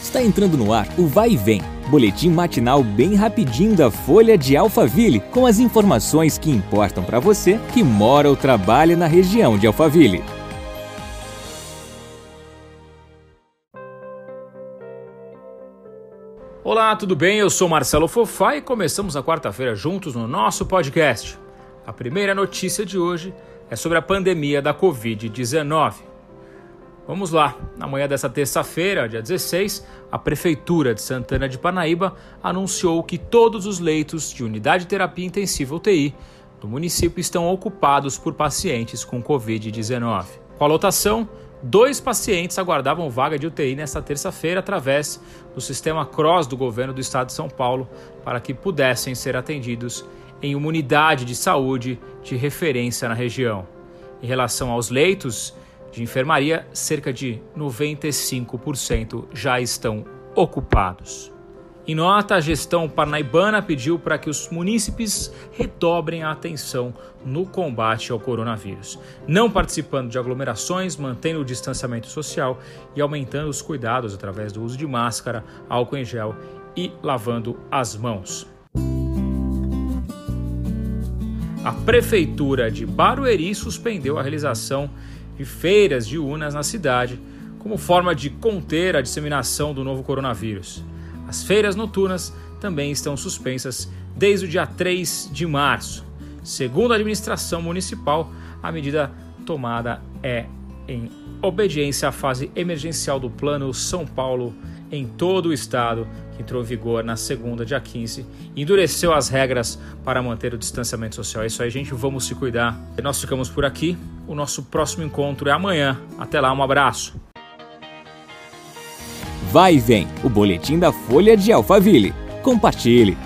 Está entrando no ar o Vai e Vem, boletim matinal bem rapidinho da Folha de Alphaville, com as informações que importam para você que mora ou trabalha na região de Alphaville. Olá, tudo bem? Eu sou Marcelo Fofá e começamos a quarta-feira juntos no nosso podcast. A primeira notícia de hoje é sobre a pandemia da Covid-19. Vamos lá. Na manhã dessa terça-feira, dia 16, a Prefeitura de Santana de Parnaíba anunciou que todos os leitos de unidade de terapia intensiva UTI do município estão ocupados por pacientes com Covid-19. Com a lotação, dois pacientes aguardavam vaga de UTI nesta terça-feira através do sistema CROSS do governo do estado de São Paulo para que pudessem ser atendidos em uma unidade de saúde de referência na região. Em relação aos leitos, de enfermaria, cerca de 95% já estão ocupados. Em nota, a gestão parnaibana pediu para que os munícipes redobrem a atenção no combate ao coronavírus, não participando de aglomerações, mantendo o distanciamento social e aumentando os cuidados através do uso de máscara, álcool em gel e lavando as mãos. A Prefeitura de Barueri suspendeu a realização de feiras de urnas na cidade, como forma de conter a disseminação do novo coronavírus. As feiras noturnas também estão suspensas desde o dia 3 de março. Segundo a administração municipal, a medida tomada é em obediência à fase emergencial do Plano São Paulo em todo o estado, que entrou em vigor na segunda, dia 15, endureceu as regras para manter o distanciamento social. É isso aí, gente, vamos se cuidar. Nós ficamos por aqui. O nosso próximo encontro é amanhã. Até lá, um abraço. Vai e vem, o boletim da Folha de Alphaville. Compartilhe.